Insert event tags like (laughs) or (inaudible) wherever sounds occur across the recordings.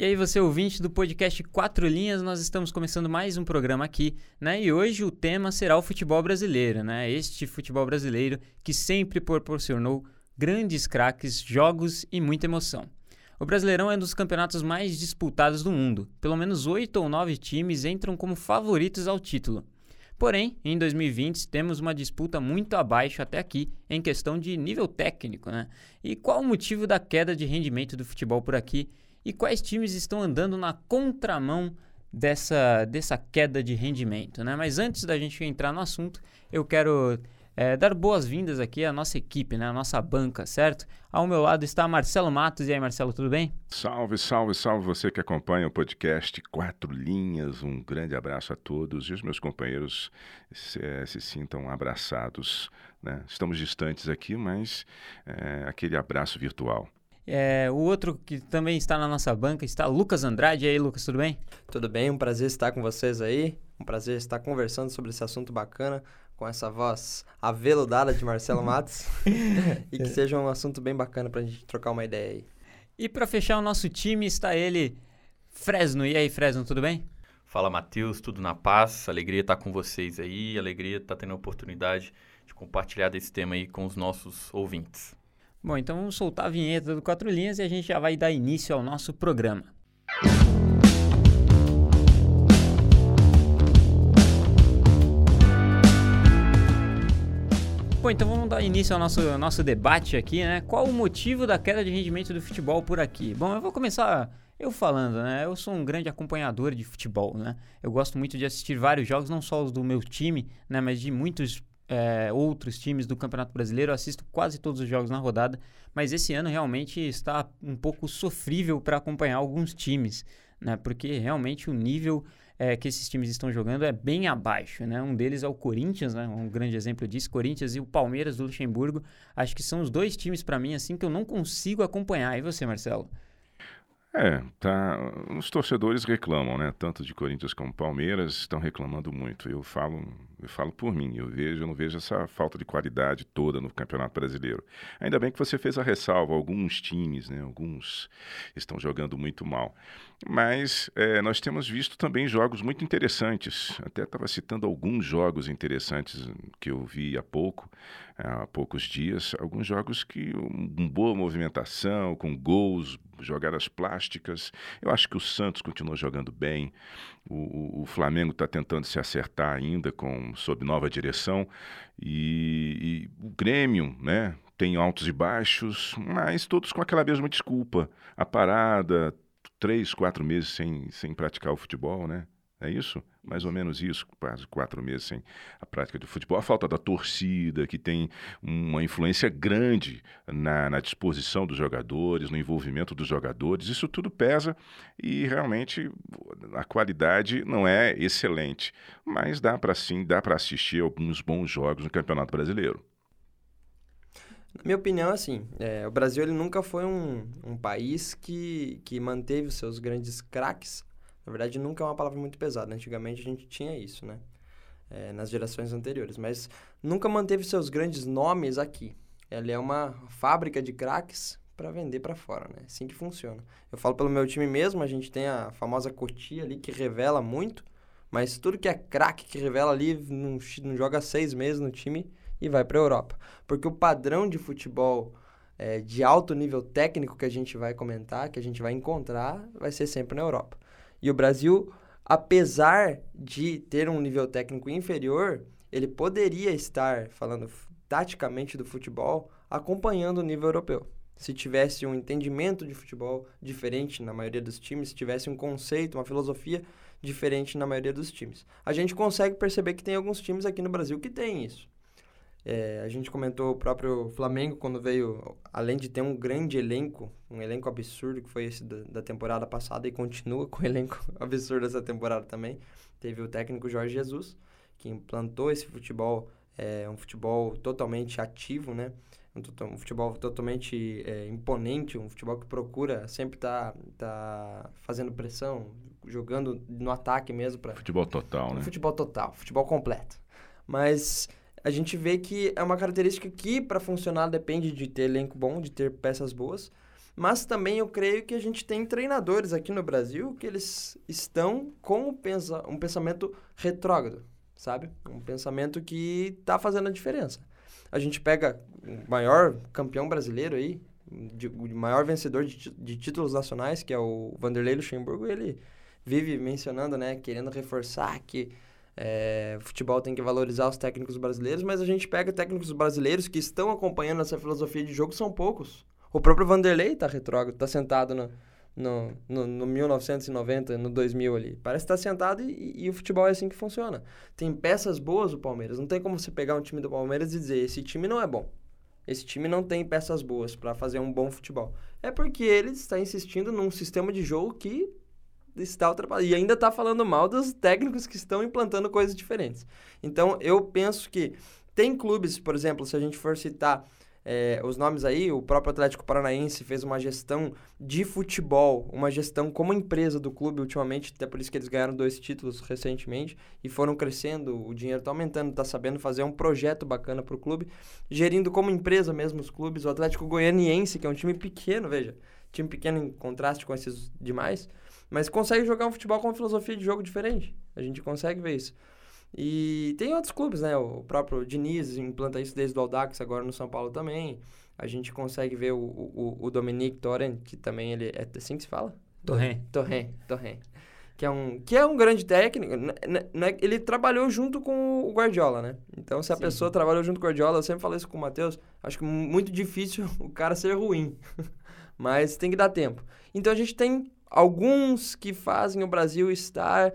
E aí, você ouvinte do podcast Quatro Linhas, nós estamos começando mais um programa aqui, né? E hoje o tema será o futebol brasileiro, né? Este futebol brasileiro que sempre proporcionou grandes craques, jogos e muita emoção. O Brasileirão é um dos campeonatos mais disputados do mundo. Pelo menos oito ou nove times entram como favoritos ao título. Porém, em 2020 temos uma disputa muito abaixo até aqui em questão de nível técnico, né? E qual o motivo da queda de rendimento do futebol por aqui e quais times estão andando na contramão dessa, dessa queda de rendimento. Né? Mas antes da gente entrar no assunto, eu quero é, dar boas-vindas aqui à nossa equipe, né? à nossa banca, certo? Ao meu lado está Marcelo Matos. E aí, Marcelo, tudo bem? Salve, salve, salve você que acompanha o podcast Quatro Linhas. Um grande abraço a todos e os meus companheiros se, é, se sintam abraçados. Né? Estamos distantes aqui, mas é, aquele abraço virtual. É, o outro que também está na nossa banca está Lucas Andrade. E aí, Lucas, tudo bem? Tudo bem, um prazer estar com vocês aí. Um prazer estar conversando sobre esse assunto bacana com essa voz aveludada de Marcelo Matos. (laughs) e que seja um assunto bem bacana para a gente trocar uma ideia aí. E para fechar o nosso time está ele, Fresno. E aí, Fresno, tudo bem? Fala, Matheus, tudo na paz. Alegria estar com vocês aí. Alegria estar tendo a oportunidade de compartilhar desse tema aí com os nossos ouvintes. Bom, então vamos soltar a vinheta do Quatro Linhas e a gente já vai dar início ao nosso programa. Bom, então vamos dar início ao nosso, ao nosso debate aqui, né? Qual o motivo da queda de rendimento do futebol por aqui? Bom, eu vou começar eu falando, né? Eu sou um grande acompanhador de futebol, né? Eu gosto muito de assistir vários jogos, não só os do meu time, né? Mas de muitos é, outros times do Campeonato Brasileiro. Eu assisto quase todos os jogos na rodada, mas esse ano realmente está um pouco sofrível para acompanhar alguns times, né? Porque realmente o nível é, que esses times estão jogando é bem abaixo, né? Um deles é o Corinthians, né? Um grande exemplo disso, Corinthians e o Palmeiras do Luxemburgo. Acho que são os dois times para mim assim que eu não consigo acompanhar. E você, Marcelo? É, tá. Os torcedores reclamam, né? Tanto de Corinthians como Palmeiras estão reclamando muito. Eu falo, eu falo por mim. Eu vejo, eu não vejo essa falta de qualidade toda no Campeonato Brasileiro. Ainda bem que você fez a ressalva. Alguns times, né? Alguns estão jogando muito mal. Mas é, nós temos visto também jogos muito interessantes. Até estava citando alguns jogos interessantes que eu vi há pouco, há poucos dias. Alguns jogos que com boa movimentação, com gols, jogadas plásticas. Eu acho que o Santos continua jogando bem. O, o, o Flamengo está tentando se acertar ainda com sob nova direção. E, e o Grêmio, né? Tem altos e baixos, mas todos com aquela mesma desculpa. A parada, três, quatro meses sem, sem praticar o futebol, né? É isso? Mais ou menos isso, quase quatro meses sem a prática de futebol. A falta da torcida, que tem uma influência grande na, na, disposição dos jogadores, no envolvimento dos jogadores, isso tudo pesa e realmente a qualidade não é excelente. Mas dá para sim, dá para assistir alguns bons jogos no Campeonato Brasileiro. Na minha opinião, assim, é, o Brasil ele nunca foi um, um país que, que manteve os seus grandes craques. Na verdade, nunca é uma palavra muito pesada. Antigamente a gente tinha isso, né? É, nas gerações anteriores. Mas nunca manteve seus grandes nomes aqui. Ela é uma fábrica de craques para vender para fora, né? Assim que funciona. Eu falo pelo meu time mesmo, a gente tem a famosa Cotia ali que revela muito, mas tudo que é craque que revela ali não, não joga seis meses no time e vai para a Europa. Porque o padrão de futebol é, de alto nível técnico que a gente vai comentar, que a gente vai encontrar, vai ser sempre na Europa. E o Brasil, apesar de ter um nível técnico inferior, ele poderia estar, falando taticamente do futebol, acompanhando o nível europeu. Se tivesse um entendimento de futebol diferente na maioria dos times, se tivesse um conceito, uma filosofia diferente na maioria dos times. A gente consegue perceber que tem alguns times aqui no Brasil que têm isso. É, a gente comentou o próprio Flamengo quando veio, além de ter um grande elenco, um elenco absurdo que foi esse da, da temporada passada e continua (laughs) com o elenco absurdo essa temporada também. Teve o técnico Jorge Jesus, que implantou esse futebol, é, um futebol totalmente ativo, né? Um, um futebol totalmente é, imponente, um futebol que procura sempre estar tá, tá fazendo pressão, jogando no ataque mesmo. Pra, futebol total, né? Futebol total, futebol completo. Mas a gente vê que é uma característica que, para funcionar, depende de ter elenco bom, de ter peças boas. Mas também eu creio que a gente tem treinadores aqui no Brasil que eles estão com um, pensa pensamento retrógrado, sabe? Um pensamento que está fazendo a diferença. A gente pega o maior campeão brasileiro aí, de, o maior vencedor de, de, títulos nacionais, que é o Vanderlei Luxemburgo, ele vive mencionando, né, querendo reforçar que é, o futebol tem que valorizar os técnicos brasileiros, mas a gente pega técnicos brasileiros que estão acompanhando essa filosofia de jogo, são poucos. O próprio Vanderlei tá retrógrado, tá sentado no, no, no, no 1990, no 2000 ali. Parece estar tá sentado e, e, o futebol é assim que funciona. Tem peças boas o Palmeiras. Não tem como você pegar um time do Palmeiras e dizer, esse time não é bom. Esse time não tem peças boas para fazer um bom futebol. É porque ele está insistindo num sistema de jogo que está ultrapassado. E ainda está falando mal dos técnicos que estão implantando coisas diferentes. Então, eu penso que tem clubes, por exemplo, se a gente for citar é, os nomes aí, o próprio Atlético Paranaense fez uma gestão de futebol, uma gestão como empresa do clube ultimamente, até por isso que eles ganharam dois títulos recentemente e foram crescendo, o dinheiro está aumentando, está sabendo fazer um projeto bacana para o clube, gerindo como empresa mesmo os clubes. O Atlético Goianiense, que é um time pequeno, veja, time pequeno em contraste com esses demais, mas consegue jogar um futebol com uma filosofia de jogo diferente. A gente consegue ver isso. E tem outros clubes, né? O próprio Diniz implanta isso desde o Aldax, agora no São Paulo também. A gente consegue ver o, o, o Dominique Torren, que também ele... É assim que se fala? Torren. Torren, Torren. Que é um, que é um grande técnico. Né, ele trabalhou junto com o Guardiola, né? Então, se a Sim. pessoa trabalhou junto com o Guardiola, eu sempre falo isso com o Matheus, acho que muito difícil (laughs) o cara ser ruim. Mas tem que dar tempo. Então, a gente tem alguns que fazem o Brasil estar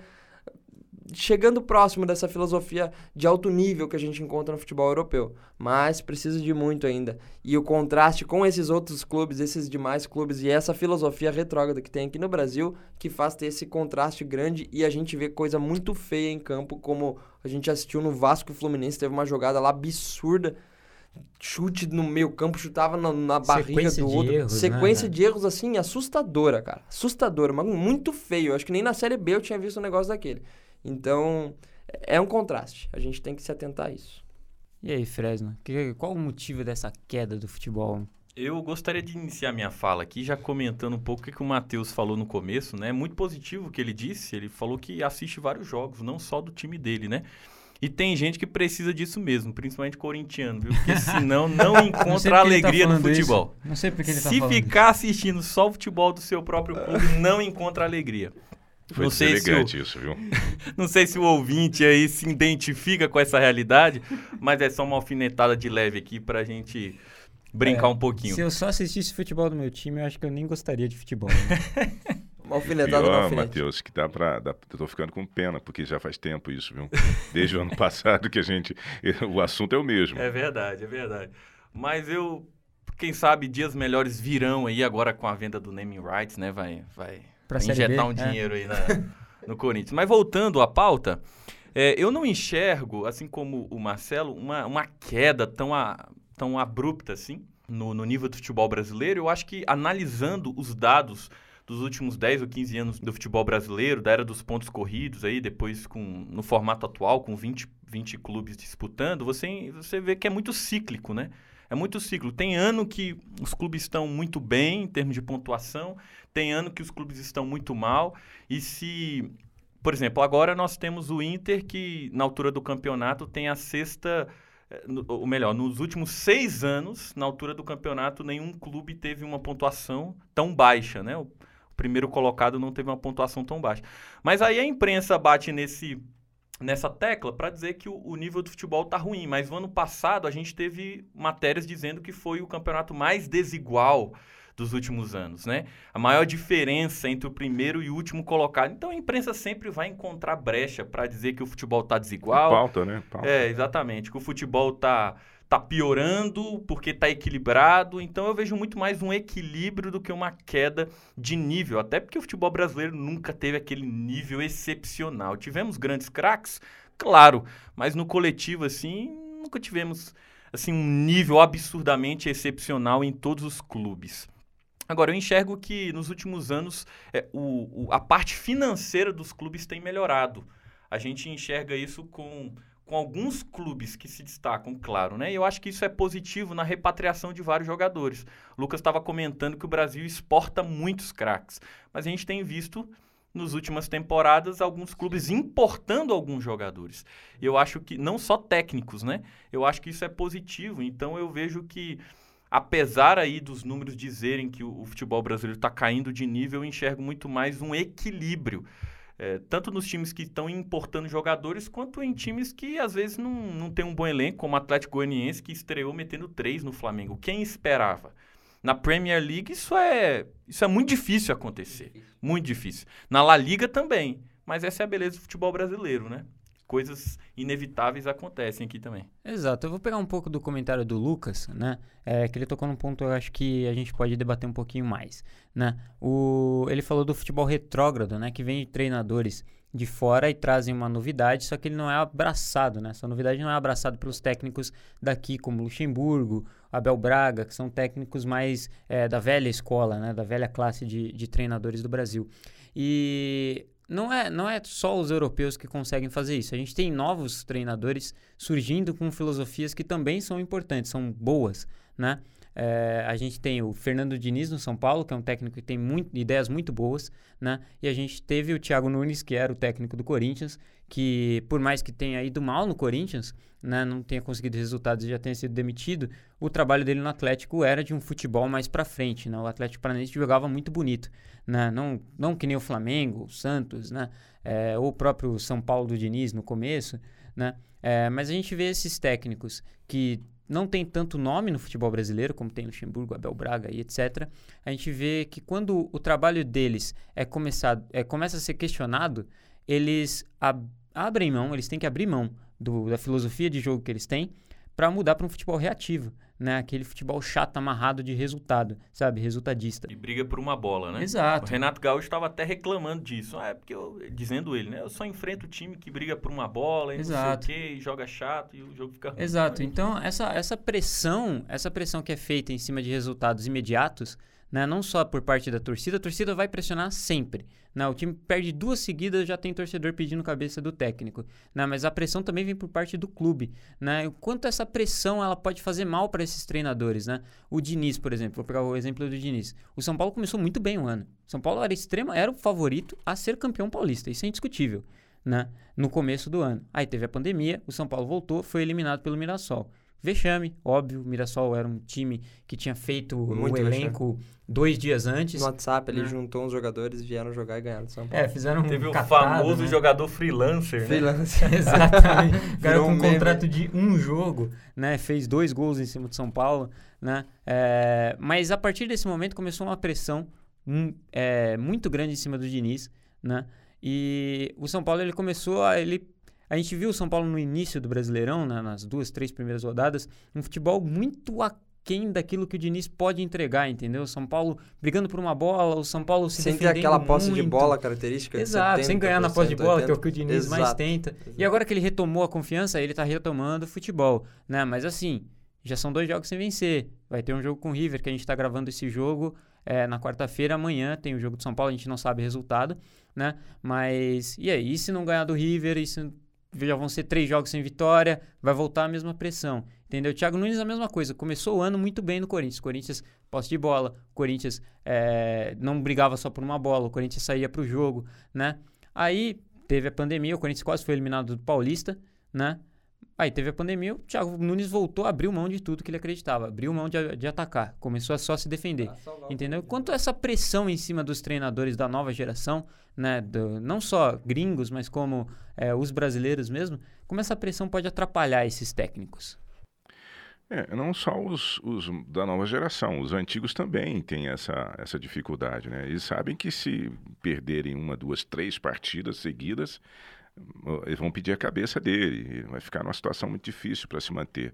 chegando próximo dessa filosofia de alto nível que a gente encontra no futebol europeu, mas precisa de muito ainda. E o contraste com esses outros clubes, esses demais clubes e essa filosofia retrógrada que tem aqui no Brasil, que faz ter esse contraste grande e a gente vê coisa muito feia em campo, como a gente assistiu no Vasco e Fluminense, teve uma jogada lá absurda chute no meio campo, chutava na, na barriga do outro. Erros, né, Sequência né? de erros, assim, assustadora, cara. Assustadora, mas muito feio. Eu acho que nem na Série B eu tinha visto um negócio daquele. Então, é um contraste. A gente tem que se atentar a isso. E aí, Fresno, que, qual o motivo dessa queda do futebol? Eu gostaria de iniciar minha fala aqui já comentando um pouco o que, o Matheus falou no começo, né? Muito positivo o que ele disse. Ele falou que assiste vários jogos, não só do time dele, né? E tem gente que precisa disso mesmo, principalmente corintiano, viu? Porque (laughs) senão não encontra não alegria tá no futebol. Isso. Não sei porque ele tá Se ficar assistindo só o futebol do seu próprio clube, não encontra alegria. Foi não sei se o, isso, viu? (laughs) não sei se o ouvinte aí se identifica com essa realidade, mas é só uma alfinetada de leve aqui pra gente brincar é, um pouquinho. Se eu só assistisse futebol do meu time, eu acho que eu nem gostaria de futebol. Né? (laughs) uma alfinetada Pior, Matheus, que dá pra, dá, eu tô ficando com pena, porque já faz tempo isso, viu? Desde o ano (laughs) passado que a gente... (laughs) O assunto é o mesmo. É verdade, é verdade. Mas eu... Quem sabe dias melhores virão aí agora com a venda do naming rights, né? Vai... vai Pra injetar um é. dinheiro aí na, no Corinthians. Mas voltando à pauta, é, eu não enxergo, assim como o Marcelo, uma, uma queda tão, a, tão abrupta assim no, no nível do futebol brasileiro. Eu acho que analisando os dados dos últimos 10 ou 15 anos do futebol brasileiro, da era dos pontos corridos aí, depois com no formato atual, com 20, 20 clubes disputando, você, você vê que é muito cíclico, né? É muito ciclo. Tem ano que os clubes estão muito bem em termos de pontuação, tem ano que os clubes estão muito mal. E se, por exemplo, agora nós temos o Inter que na altura do campeonato tem a sexta, eh, ou melhor, nos últimos seis anos, na altura do campeonato, nenhum clube teve uma pontuação tão baixa, né? Primeiro colocado não teve uma pontuação tão baixa. Mas aí a imprensa bate nesse nessa tecla para dizer que o, o, nível do futebol está ruim. Mas no ano passado a gente teve matérias dizendo que foi o campeonato mais desigual dos últimos anos, né? A maior diferença entre o primeiro e o último colocado. Então a imprensa sempre vai encontrar brecha para dizer que o futebol está desigual. Pauta, né? Pauta. É, exatamente. Que o futebol está tá piorando porque está equilibrado. Então eu vejo muito mais um equilíbrio do que uma queda de nível. Até porque o futebol brasileiro nunca teve aquele nível excepcional. Tivemos grandes craques, claro, mas no coletivo assim nunca tivemos assim um nível absurdamente excepcional em todos os clubes. Agora, eu enxergo que nos últimos anos é, o, o, a parte financeira dos clubes tem melhorado. A gente enxerga isso com, com alguns clubes que se destacam, claro, né? E eu acho que isso é positivo na repatriação de vários jogadores. O Lucas estava comentando que o Brasil exporta muitos craques, mas a gente tem visto nas últimas temporadas alguns clubes importando alguns jogadores. Eu acho que não só técnicos, né? Eu acho que isso é positivo. Então eu vejo que apesar aí dos números dizerem que o, o futebol brasileiro está caindo de nível, eu enxergo muito mais um equilíbrio. É, tanto nos times que estão importando jogadores, quanto em times que às vezes não, não tem um bom elenco, como o Atlético Goianiense, que estreou metendo três no Flamengo. Quem esperava? Na Premier League isso é, isso é muito difícil acontecer. Muito difícil. Na La Liga também. Mas essa é a beleza do futebol brasileiro, né? Coisas inevitáveis acontecem aqui também. Exato. Eu vou pegar um pouco do comentário do Lucas, né? É, que ele tocou num ponto eu acho que a gente pode debater um pouquinho mais, né? O, ele falou do futebol retrógrado, né? Que vem de treinadores de fora e trazem uma novidade, só que ele não é abraçado, né? Essa novidade não é abraçada pelos técnicos daqui, como Luxemburgo, Abel Braga, que são técnicos mais é, da velha escola, né? Da velha classe de, de treinadores do Brasil. E não é, não é só os europeus que conseguem fazer isso. A gente tem novos treinadores surgindo com filosofias que também são importantes, são boas, né? É, a gente tem o Fernando Diniz no São Paulo, que é um técnico que tem muito, ideias muito boas, né? E a gente teve o Thiago Nunes, que era o técnico do Corinthians, que por mais que tenha ido mal no Corinthians, né, não tenha conseguido resultados e já tenha sido demitido, o trabalho dele no Atlético era de um futebol mais para frente, né? O Atlético Paranaense jogava muito bonito, né? Não, não que nem o Flamengo, o Santos, né? É, ou o próprio São Paulo do Diniz no começo, né? É, mas a gente vê esses técnicos que não tem tanto nome no futebol brasileiro, como tem Luxemburgo, Abel Braga e etc. A gente vê que quando o trabalho deles é começado, é, começa a ser questionado, eles ab abrem mão, eles têm que abrir mão do, da filosofia de jogo que eles têm para mudar para um futebol reativo, né? Aquele futebol chato, amarrado de resultado, sabe? Resultadista. E briga por uma bola, né? Exato. O Renato Gaúcho estava até reclamando disso. Ah, é porque eu, dizendo ele, né? Eu só enfrento o time que briga por uma bola e Exato. não sei o quê, e joga chato e o jogo fica ruim. Exato. Então, essa, essa pressão, essa pressão que é feita em cima de resultados imediatos, né? Não só por parte da torcida, a torcida vai pressionar sempre. Né? O time perde duas seguidas, já tem torcedor pedindo cabeça do técnico. Né? Mas a pressão também vem por parte do clube. Né? O quanto essa pressão ela pode fazer mal para esses treinadores. Né? O Diniz, por exemplo, vou pegar o exemplo do Diniz. O São Paulo começou muito bem o ano. O São Paulo era extrema, era o favorito a ser campeão paulista. Isso é indiscutível. Né? No começo do ano. Aí teve a pandemia, o São Paulo voltou, foi eliminado pelo Mirassol. Vexame, óbvio. O Mirassol era um time que tinha feito Muito um elenco vexame. dois dias antes. No WhatsApp, ele né? juntou uns jogadores, vieram jogar e ganharam São Paulo. É, fizeram um Teve o famoso né? jogador freelancer, né? Freelancer. (laughs) Exatamente. (laughs) Cara com um, um contrato de um jogo, né? Fez dois gols em cima de São Paulo, né? É, mas a partir desse momento começou uma pressão um, é, muito grande em cima do Diniz, né? E o São Paulo ele começou a ele a gente viu o São Paulo no início do Brasileirão, né, nas duas, três primeiras rodadas, um futebol muito aquém daquilo que o Diniz pode entregar, entendeu? O São Paulo brigando por uma bola, o São Paulo se sem ter aquela posse de bola característica Exato, sem ganhar na posse de bola, 80. que é o que o Diniz Exato. mais tenta. Exato. E agora que ele retomou a confiança, ele tá retomando o futebol, né? Mas assim, já são dois jogos sem vencer. Vai ter um jogo com o River, que a gente está gravando esse jogo é, na quarta-feira. Amanhã tem o jogo do São Paulo, a gente não sabe o resultado, né? Mas, e aí? E se não ganhar do River? E se já vão ser três jogos sem vitória, vai voltar a mesma pressão. Entendeu? Thiago Nunes a mesma coisa. Começou o ano muito bem no Corinthians. Corinthians posse de bola, Corinthians é, não brigava só por uma bola, o Corinthians saía para o jogo, né? Aí teve a pandemia, o Corinthians quase foi eliminado do Paulista, né? Aí teve a pandemia, o Thiago Nunes voltou a abrir mão de tudo que ele acreditava, abriu mão de, de atacar, começou a só se defender. entendeu? Quanto essa pressão em cima dos treinadores da nova geração, né, do, não só gringos, mas como é, os brasileiros mesmo, como essa pressão pode atrapalhar esses técnicos? É, não só os, os, da nova geração, os antigos também têm essa, essa dificuldade, né? Eles sabem que se perderem uma, duas, três partidas seguidas, eles vão pedir a cabeça dele, vai ficar numa situação muito difícil para se manter.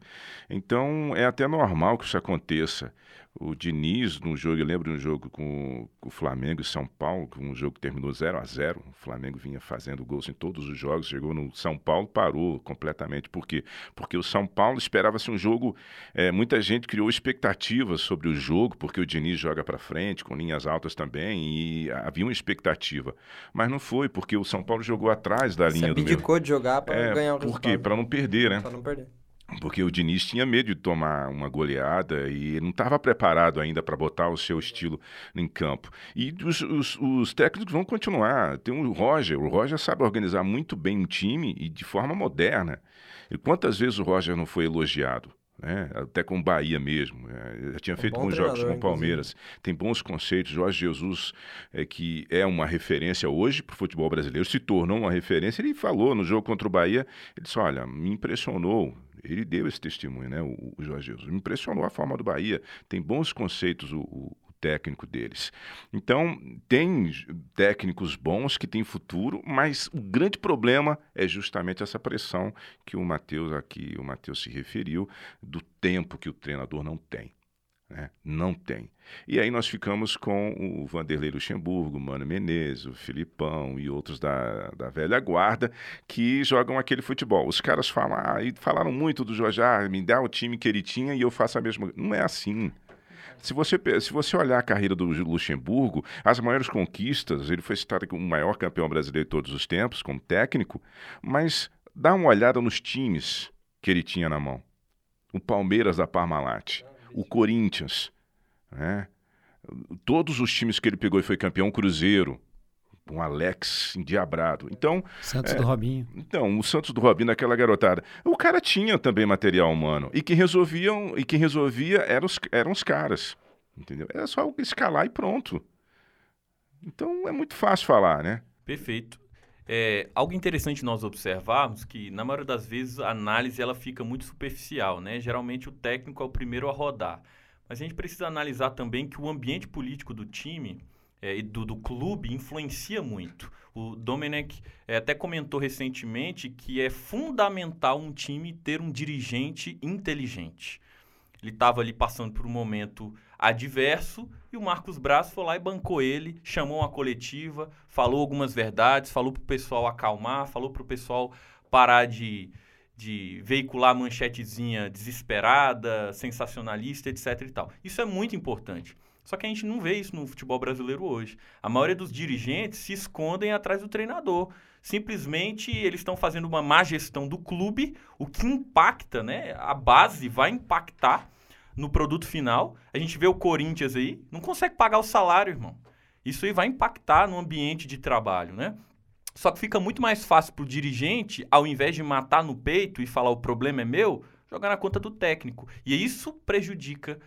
Então, é até normal que isso aconteça o Diniz, no jogo, eu lembro de um jogo com, com, o Flamengo e São Paulo, um jogo que terminou 0 a 0 O Flamengo vinha fazendo gols em todos os jogos, chegou no São Paulo, parou completamente. Por quê? Porque o São Paulo esperava-se um jogo. É, muita gente criou expectativas sobre o jogo, porque o Diniz joga para frente, com linhas altas também, e havia uma expectativa. Mas não foi, porque o São Paulo jogou atrás da Você linha do abdicou de jogar para é, ganhar o Por resultado. quê? Para não perder, né? Para não perder. Porque o Diniz tinha medo de tomar uma goleada e não estava preparado ainda para botar o seu estilo em campo. E os, os, os, técnicos vão continuar. Tem o Roger, o Roger sabe organizar muito bem um time e de forma moderna. E quantas vezes o Roger não foi elogiado? né? até com o Bahia mesmo. Já tinha Um feito bons jogos com o Palmeiras. Tem bons conceitos. Jorge Jesus, é, que é uma referência hoje para o futebol brasileiro, se tornou uma referência. Ele falou no jogo contra o Bahia, ele disse, olha, me impressionou. Ele deu esse testemunho, né, o, o Jorge Jesus. Me impressionou a forma do Bahia. Tem bons conceitos o, o técnico deles. Então, tem técnicos bons que têm futuro, mas o grande problema é justamente essa pressão que o Matheus aqui, o Matheus se referiu, do tempo que o treinador não tem. Né? Não tem. E aí nós ficamos com o Vanderlei Luxemburgo, Mano Menezes, o Filipão e outros da, da velha guarda que jogam aquele futebol. Os caras falam, ah, e falaram muito do Jorge, ah, me dá o time que ele tinha e eu faço a mesma Não é assim. Se você, se você olhar a carreira do Luxemburgo, as maiores conquistas, ele foi citado como o maior campeão brasileiro de todos os tempos, como técnico, mas dá uma olhada nos times que ele tinha na mão. O Palmeiras da Parmalat, o Corinthians, né? todos os times que ele pegou e foi campeão, o Cruzeiro, um Alex endiabrado. Então, Santos é, do Robinho. Então, o Santos do Robinho, aquela garotada. O cara tinha também material humano. E quem resolviam, e quem resolvia eram os, eram os caras. Entendeu? Era só escalar e pronto. Então é muito fácil falar, né? Perfeito. É, algo interessante nós observarmos que, na maioria das vezes, a análise ela fica muito superficial, né? Geralmente o técnico é o primeiro a rodar. Mas a gente precisa analisar também que o ambiente político do time é, e do, do, clube influencia muito. O Domenech é, até comentou recentemente que é fundamental um time ter um dirigente inteligente. Ele estava ali passando por um momento adverso e o Marcos Braz foi lá e bancou ele, chamou uma coletiva, falou algumas verdades, falou para o pessoal acalmar, falou para o pessoal parar de, de veicular manchetezinha desesperada, sensacionalista, etc e tal. Isso é muito importante. Só que a gente não vê isso no futebol brasileiro hoje. A maioria dos dirigentes se escondem atrás do treinador. Simplesmente eles estão fazendo uma má gestão do clube, o que impacta, né? A base vai impactar no produto final. A gente vê o Corinthians aí, não consegue pagar o salário, irmão. Isso aí vai impactar no ambiente de trabalho, né? Só que fica muito mais fácil para o dirigente, ao invés de matar no peito e falar o problema é meu, jogar na conta do técnico. E isso prejudica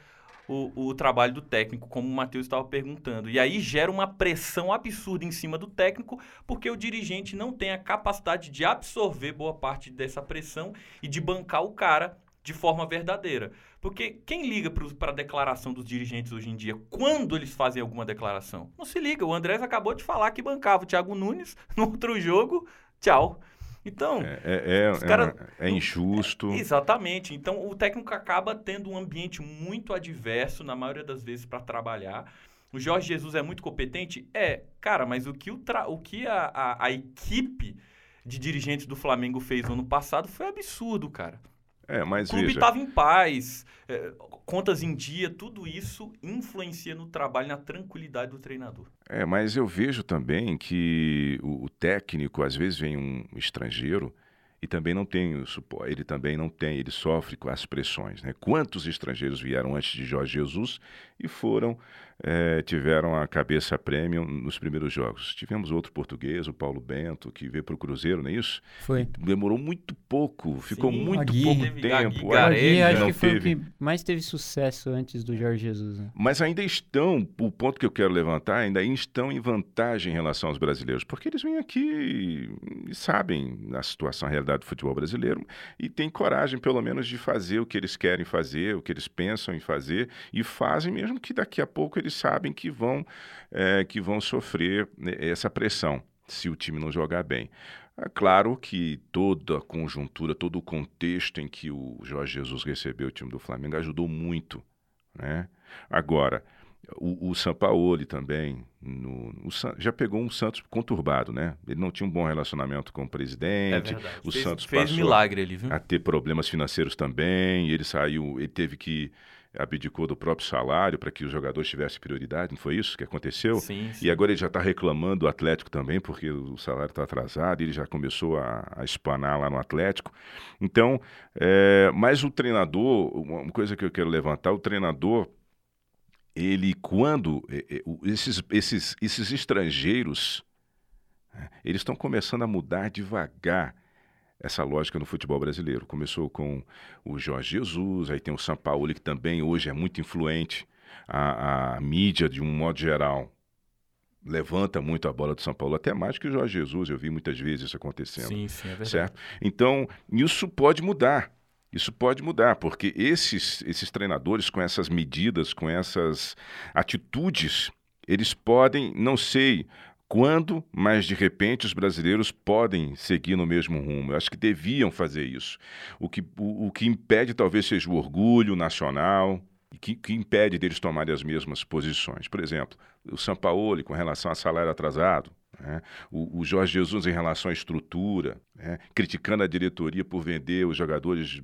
o, o trabalho do técnico, como o Matheus estava perguntando. E aí gera uma pressão absurda em cima do técnico, porque o dirigente não tem a capacidade de absorver boa parte dessa pressão e de bancar o cara de forma verdadeira. Porque quem liga para a declaração dos dirigentes hoje em dia, quando eles fazem alguma declaração? Não se liga. O Andrés acabou de falar que bancava o Thiago Nunes (laughs) no outro jogo. Tchau. Então, é, é, é, cara, é, injusto. Exatamente. Então, o técnico acaba tendo um ambiente muito adverso, na maioria das vezes, para trabalhar. O Jorge Jesus é muito competente? É. Cara, mas o que, o, o que a, a, a equipe de dirigentes do Flamengo fez no ano passado foi absurdo, cara. É, mas o clube estava em paz, é, contas em dia, tudo isso influencia no trabalho, na tranquilidade do treinador. É, mas eu vejo também que o, o técnico, às vezes vem um estrangeiro e também não tem o suporte, ele também não tem, ele sofre com as pressões. Né? Quantos estrangeiros vieram antes de Jorge Jesus e foram é, tiveram a cabeça premium nos primeiros jogos. Tivemos outro português, o Paulo Bento, que veio para o Cruzeiro, não é isso? Foi. Demorou muito pouco, ficou Sim, muito Agui. pouco Teve tempo. O Agui, acho que foi teve. o que mais teve sucesso antes do Jorge Jesus. Né? Mas ainda estão, o ponto que eu quero levantar, ainda estão em vantagem em relação aos brasileiros, porque eles vêm aqui e sabem a situação, a realidade do futebol brasileiro e têm coragem, pelo menos, de fazer o que eles querem fazer, o que eles pensam em fazer e fazem, mesmo que daqui a pouco eles sabem que vão, é, que vão sofrer né, essa pressão se o time não jogar bem. É claro que toda a conjuntura, todo o contexto em que o Jorge Jesus recebeu o time do Flamengo ajudou muito Né? Agora, o, o Sampaoli também no, o, já pegou um Santos conturbado, né? Ele não tinha um bom relacionamento com o presidente. É o fez, Santos fez passou milagre ali, viu? a ter problemas financeiros também. ele saiu, ele teve que abdicou do próprio salário para que os jogadores tivessem prioridade, não foi isso que aconteceu? Sim, sim. E agora ele já está reclamando do Atlético também, porque o salário está atrasado, ele já começou a, a espanar lá no Atlético. Então, é, mas o treinador, uma coisa que eu quero levantar, o treinador, ele quando é, é, esses, esses, esses estrangeiros, né, eles estão começando a mudar devagar essa lógica no futebol brasileiro. Começou com o Jorge Jesus, aí tem o São Paulo, que também hoje é muito influente. A, a mídia, de um modo geral, levanta muito a bola do São Paulo, até mais que o Jorge Jesus, eu vi muitas vezes isso acontecendo. Sim, sim, é verdade. Certo? Então, isso pode mudar. Isso pode mudar, porque esses, esses treinadores, com essas medidas, com essas atitudes, eles podem, não sei quando, mas de repente os brasileiros podem seguir no mesmo rumo. Eu acho que deviam fazer isso. O que, o, o que impede talvez seja o orgulho nacional, que, que impede deles tomarem as mesmas posições. Por exemplo, o Sampaoli com relação a salário atrasado, né? O, o, Jorge Jesus em relação à estrutura, né? criticando a diretoria por vender os jogadores,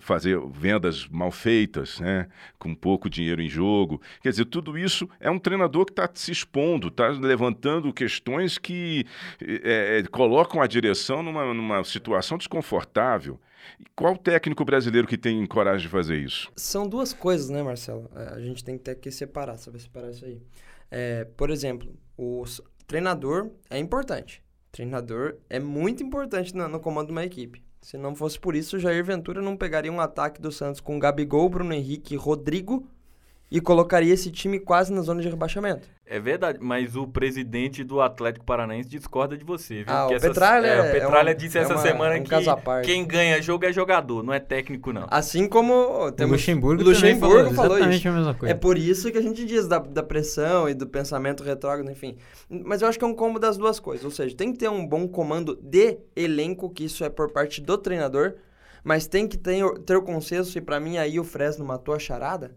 fazer vendas mal feitas, né? com pouco dinheiro em jogo. Quer dizer, tudo isso é um treinador que está se expondo, está levantando questões que é, é, colocam a direção numa, numa situação desconfortável. Qual técnico brasileiro que tem coragem de fazer isso? São duas coisas, né, Marcelo? É, a gente tem que ter que separar, saber separar isso aí. É, por exemplo, o treinador é importante. Treinador é muito importante no, no, comando de uma equipe. Se não fosse por isso, Jair Ventura não pegaria um ataque do Santos com Gabigol, Bruno Henrique Rodrigo e colocaria esse time quase na zona de rebaixamento. É verdade, mas o presidente do Atlético Paranaense discorda de você, viu? Ah, o Petralha, é, o Petralha é disse essa uma, semana um que quem ganha jogo é jogador, não é técnico, não. Assim como temos... O Luxemburgo, Luxemburgo falou, falou isso. a mesma coisa. É por isso que a gente diz da, da pressão e do pensamento retrógrado, enfim. Mas eu acho que é um combo das duas coisas, ou seja, tem que ter um bom comando de elenco, que isso é por parte do treinador, mas tem que ter, ter o consenso, e para mim aí o Fresno matou a charada,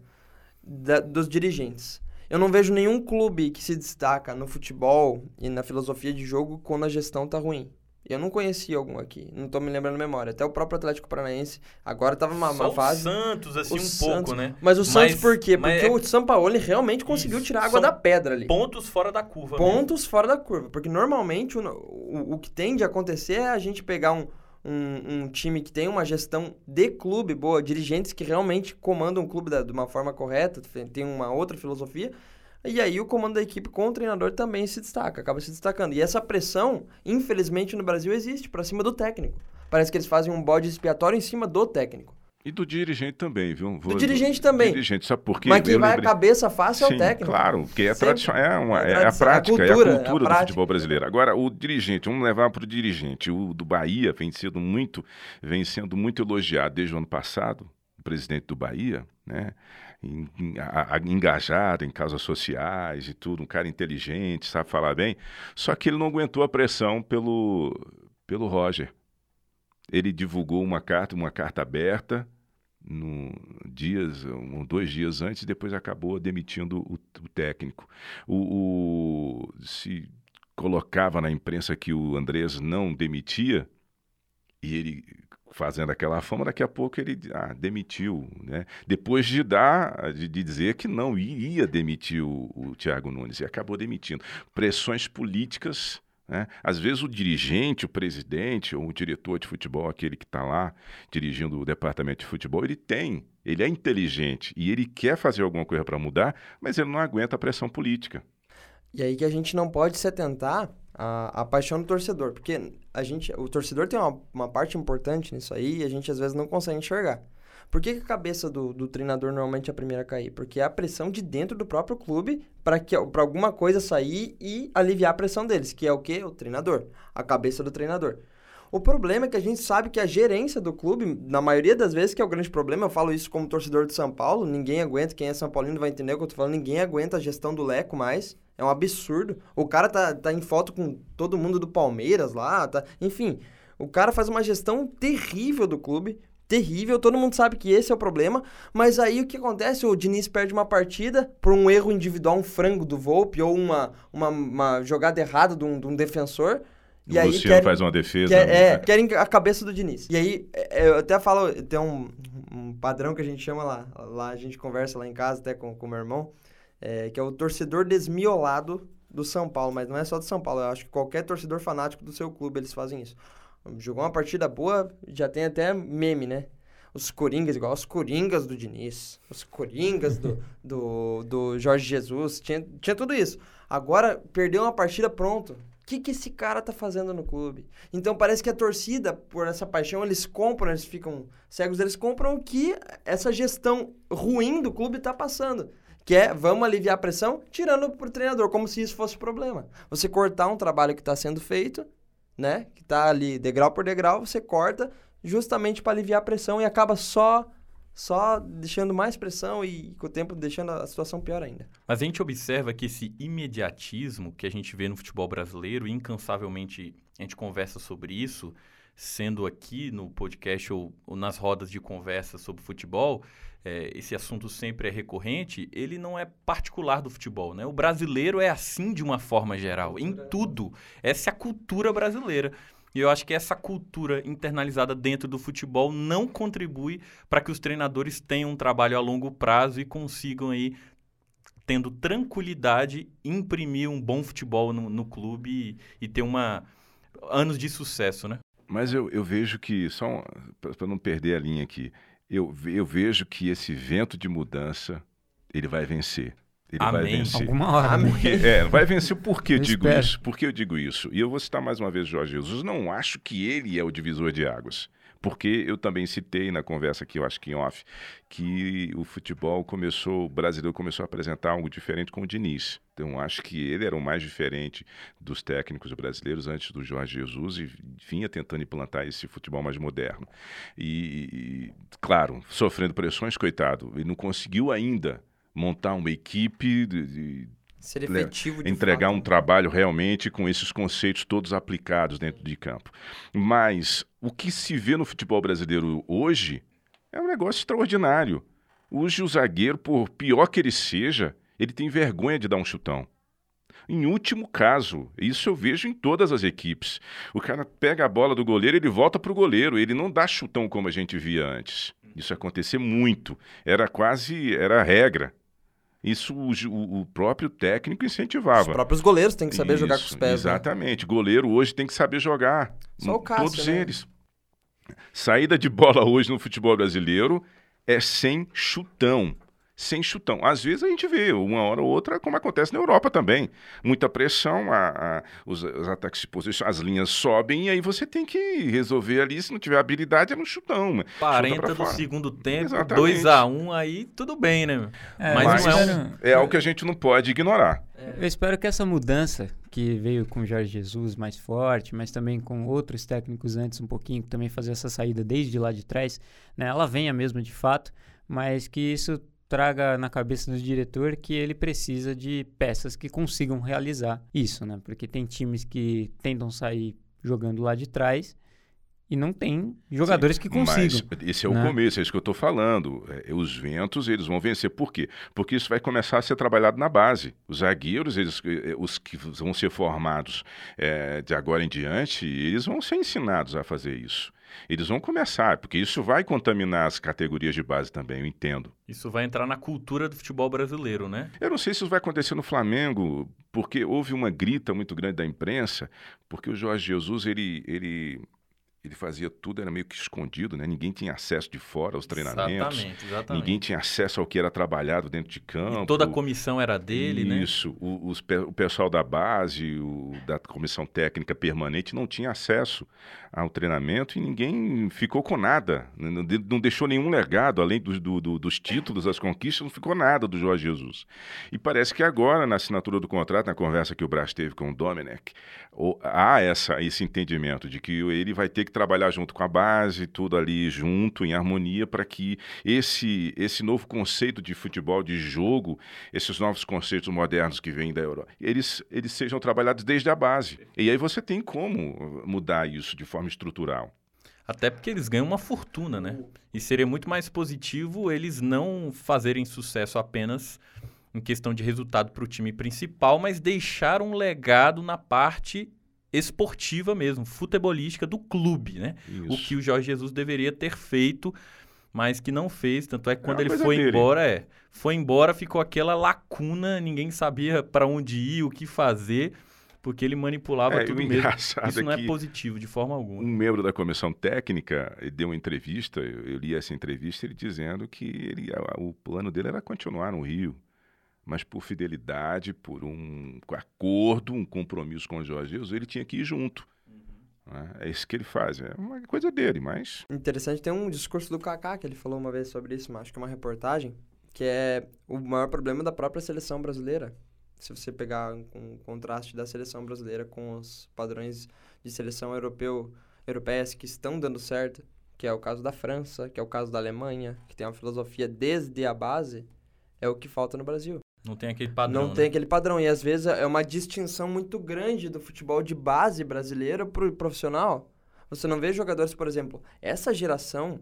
da, dos dirigentes. Eu não vejo nenhum clube que se destaca no futebol e na filosofia de jogo quando a gestão tá ruim. Eu não conhecia algum aqui, não tô me lembrando memória. Até o próprio Atlético Paranaense agora tava numa, Só fase. O Santos, assim, o um Santos, pouco, né? Mas o Santos por quê? Porque é... o São Paulo realmente conseguiu tirar água São da pedra ali. Pontos fora da curva. Pontos mesmo. fora da curva. Porque normalmente o, o, o que tende a acontecer é a gente pegar um, um, um, time que tem uma gestão de clube boa, dirigentes que realmente comandam o clube da, de uma forma correta, tem uma outra filosofia. E aí o comando da equipe com o treinador também se destaca, acaba se destacando. E essa pressão, infelizmente, no Brasil existe para cima do técnico. Parece que eles fazem um bode expiatório em cima do técnico. E do dirigente também, viu? Vou, do dirigente também. Dirigente, sabe por quê? Mas quem vai lembrei... a cabeça fácil Sim, é o técnico. Claro, porque é, tradição, é, uma, É é, a é a prática, é a cultura, cultura, é a do prática. futebol brasileiro. Agora, o dirigente, vamos levar para o dirigente. O do Bahia vem sendo muito, vem sendo muito elogiado desde o ano passado, o presidente do Bahia, né? a- a- engajado em causas sociais e tudo, um cara inteligente, sabe falar bem. Só que ele não aguentou a pressão pelo, pelo Roger. Ele divulgou uma carta, uma carta aberta, no dias, um, dois dias antes, e depois acabou demitindo o, o técnico. O, o- se colocava na imprensa que o Andrés não demitia, e ele fazendo aquela fama, daqui a pouco ele ah, demitiu, né? Depois de dar, de, de dizer que não iria demitir o, o Thiago Nunes, e acabou demitindo. Pressões políticas, né? Às vezes o dirigente, o presidente ou o diretor de futebol, aquele que está lá dirigindo o departamento de futebol, ele tem, ele é inteligente e ele quer fazer alguma coisa para mudar, mas ele não aguenta a pressão política. E aí que a gente não pode se atentar à, à paixão do torcedor, porque a gente, o torcedor tem uma, uma parte importante nisso aí e a gente às vezes não consegue enxergar. Por que, que a cabeça do, do treinador normalmente é a primeira a cair? Porque é a pressão de dentro do próprio clube para que para alguma coisa sair e aliviar a pressão deles, que é o quê? O treinador, a cabeça do treinador. O problema é que a gente sabe que a gerência do clube, na maioria das vezes, que é o grande problema, eu falo isso como torcedor de São Paulo, ninguém aguenta, quem é São Paulino vai entender o que eu tô falando, ninguém aguenta a gestão do Leco mais. É um absurdo. O cara tá, tá em foto com todo mundo do Palmeiras lá, tá. Enfim, o cara faz uma gestão terrível do clube. Terrível, todo mundo sabe que esse é o problema, mas aí o que acontece? O Diniz perde uma partida por um erro individual, um frango do Volpe ou uma, uma, uma jogada errada de um, de um defensor. E o aí Luciano querem, faz uma defesa. Quer, né? É, querem a cabeça do Diniz. E aí, é, eu até falo, tem um, um padrão que a gente chama lá, lá a gente conversa lá em casa até com o meu irmão, é, que é o torcedor desmiolado do São Paulo, mas não é só do São Paulo, eu acho que qualquer torcedor fanático do seu clube, eles fazem isso. Jogou uma partida boa, já tem até meme, né? Os Coringas, igual os Coringas do Diniz, os Coringas do, (laughs) do, do Jorge Jesus, tinha, tinha tudo isso. Agora, perdeu uma partida, pronto. O que, que esse cara tá fazendo no clube? Então parece que a torcida, por essa paixão, eles compram, eles ficam cegos, eles compram o que essa gestão ruim do clube tá passando. Que é, vamos aliviar a pressão, tirando pro treinador, como se isso fosse problema. Você cortar um trabalho que está sendo feito, né? Que está ali degrau por degrau, você corta justamente para aliviar a pressão e acaba só só deixando mais pressão e com o tempo deixando a situação pior ainda. Mas a gente observa que esse imediatismo que a gente vê no futebol brasileiro, incansavelmente a gente conversa sobre isso, sendo aqui no podcast ou, ou nas rodas de conversa sobre futebol, é, esse assunto sempre é recorrente, ele não é particular do futebol, né? O brasileiro é assim de uma forma geral, em tudo. Essa é a cultura brasileira. E eu acho que essa cultura internalizada dentro do futebol não contribui para que os treinadores tenham um trabalho a longo prazo e consigam aí tendo tranquilidade imprimir um bom futebol no, no clube e, e, ter uma anos de sucesso, né? Mas eu, eu vejo que só para não perder a linha aqui, eu, eu vejo que esse vento de mudança ele vai vencer. Ele Amém. vai vencer. Alguma hora. Amém. Porque, é, vai vencer por que eu, eu digo espero. isso? Por que eu digo isso? E eu vou citar mais uma vez Jorge Jesus. Não acho que ele é o divisor de águas. Porque eu também citei na conversa aqui, eu acho que em off, que o futebol começou, o brasileiro começou a apresentar algo diferente com o Diniz. Então, acho que ele era o mais diferente dos técnicos brasileiros antes do Jorge Jesus e vinha tentando implantar esse futebol mais moderno. E, claro, sofrendo pressões, coitado, ele não conseguiu ainda montar uma equipe de, de ser efetivo de entregar fato. um trabalho realmente com esses conceitos todos aplicados dentro de campo. Mas o que se vê no futebol brasileiro hoje é um negócio extraordinário. Hoje o zagueiro, por pior que ele seja, ele tem vergonha de dar um chutão. Em último caso, isso eu vejo em todas as equipes. O cara pega a bola do goleiro, ele volta para o goleiro, ele não dá chutão como a gente via antes. Isso acontecia muito, era quase, era regra. Isso o, o, próprio técnico incentivava. Os próprios goleiros têm que saber Isso, jogar com os pés. Né? Exatamente. Né? Goleiro hoje tem que saber jogar. Só o Cássio, Todos né? eles. Saída de bola (laughs) hoje no futebol brasileiro é sem chutão sem chutão. Às vezes a gente vê, uma hora ou outra, como acontece na Europa também. Muita pressão, a, a, os, os, ataques de posição, as linhas sobem e aí você tem que resolver ali. Se não tiver habilidade, é no chutão. 40 do segundo tempo, 2x1, um, aí tudo bem, né? É, mas, mas é, um... é algo que a gente não pode ignorar. É. Eu espero que essa mudança que veio com o Jorge Jesus mais forte, mas também com outros técnicos antes um pouquinho, que também fazer essa saída desde lá de trás, né, ela venha mesmo de fato, mas que isso traga na cabeça do diretor que ele precisa de peças que consigam realizar isso, né? Porque tem times que tentam sair jogando lá de trás e não tem jogadores Sim, que consigam. Mas esse é o né? começo, é isso que eu estou falando. É, os ventos, eles vão vencer. Por quê? Porque isso vai começar a ser trabalhado na base. Os zagueiros, eles, eh, os que vão ser formados é, de agora em diante, eles vão ser ensinados a fazer isso. Eles vão começar, porque isso vai contaminar as categorias de base também, eu entendo. Isso vai entrar na cultura do futebol brasileiro, né? Eu não sei se isso vai acontecer no Flamengo, porque houve uma grita muito grande da imprensa, porque o Jorge Jesus, ele, ele ele fazia tudo, era meio que escondido, né? Ninguém tinha acesso de fora aos treinamentos. Exatamente, exatamente. Ninguém tinha acesso ao que era trabalhado dentro de campo. E toda a comissão era dele, Isso, né? Isso. O, o, pessoal da base, o, da comissão técnica permanente, não tinha acesso ao treinamento e ninguém ficou com nada. Não, não deixou nenhum legado, além do, do, dos títulos, das conquistas, não ficou nada do Jorge Jesus. E parece que agora, na assinatura do contrato, na conversa que o Brás teve com o Domenech, há essa, esse entendimento de que ele vai ter que trabalhar junto com a base, tudo ali junto, em harmonia, para que esse, esse novo conceito de futebol, de jogo, esses novos conceitos modernos que vêm da Europa, eles, eles sejam trabalhados desde a base. E aí você tem como mudar isso de forma estrutural. Até porque eles ganham uma fortuna, né? E seria muito mais positivo eles não fazerem sucesso apenas em questão de resultado para o time principal, mas deixar um legado na parte esportiva mesmo, futebolística do clube, né? Isso. O que o Jorge Jesus deveria ter feito, mas que não fez. Tanto é que quando uma ele foi dele. embora, é, foi embora, ficou aquela lacuna, ninguém sabia para onde ir, o que fazer, porque ele manipulava É, tudo mesmo. Isso é não é que positivo de forma alguma. um membro da comissão técnica deu uma entrevista, eu, eu li essa entrevista, ele dizendo que ele, a- o plano dele era continuar no Rio, mas por fidelidade, por um acordo, um compromisso com o Jorge Jesus, ele tinha que ir junto. né? É isso que ele faz, é uma coisa dele, mas Interessante, tem um discurso do Kaká que ele falou uma vez sobre isso, mas acho que é uma reportagem, que é o maior problema da própria seleção brasileira. Se você pegar um contraste da seleção brasileira com os padrões de seleção europeu, europeias que estão dando certo, que é o caso da França, que é o caso da Alemanha, que tem uma filosofia desde a base, é o que falta no Brasil. Não tem aquele padrão. Não né? tem aquele padrão. E às vezes é uma distinção muito grande do futebol de base brasileiro pro profissional. Você não vê jogadores, por exemplo, essa geração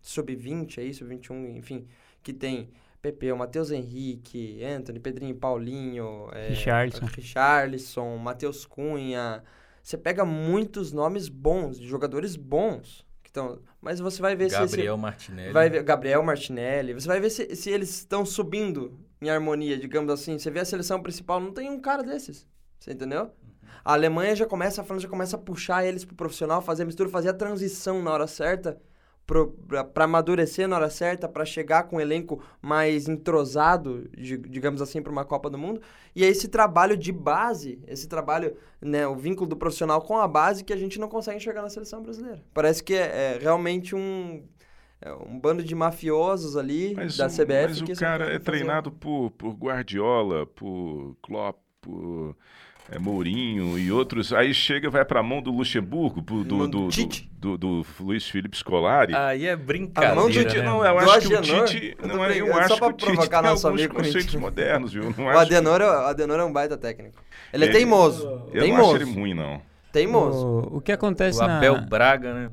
sub-20 aí, sub-21, enfim, que tem Pepe, o Matheus Henrique, Anthony, Pedrinho, Paulinho, é, Richarlison. Richarlison, Matheus Cunha. Você pega muitos nomes bons, de jogadores bons. Que tão, mas você vai ver se esse, Gabriel Martinelli. Vai ver Gabriel Martinelli. Você vai ver se, se eles estão subindo em harmonia, digamos assim. Você vê a seleção principal, não tem um cara desses. Você entendeu? A Alemanha já começa, a França já começa a puxar eles pro profissional, fazer a mistura, fazer a transição na hora certa, pra amadurecer na hora certa, pra chegar com um elenco mais entrosado, di- digamos assim, pra uma Copa do Mundo. E é esse trabalho de base, esse trabalho, né, o vínculo do profissional com a base que a gente não consegue enxergar na seleção brasileira. Parece que é, é realmente um, é um bando de mafiosos ali Mas, da o, CBF mas que o cara é fazer- treinado por, por Guardiola, por Klopp, por é, Mourinho e outros. Aí chega, vai pra mão do Luxemburgo, do, do, do do, Tite. do, do Luiz Felipe Scolari. Aí é A mão brincadeira, do Tite, né? não, eu Do acho que o Agenor? Tite. Não, é, eu só acho pra que o Tite provocar nosso amigo conceitos corintiano. modernos, viu? Não O acho, Adenor, é- o Adenor é um baita técnico. Ele é teimoso. eu não teimoso. acho ele ruim, não. Teimoso. O, o que acontece O na... Abel Braga, né?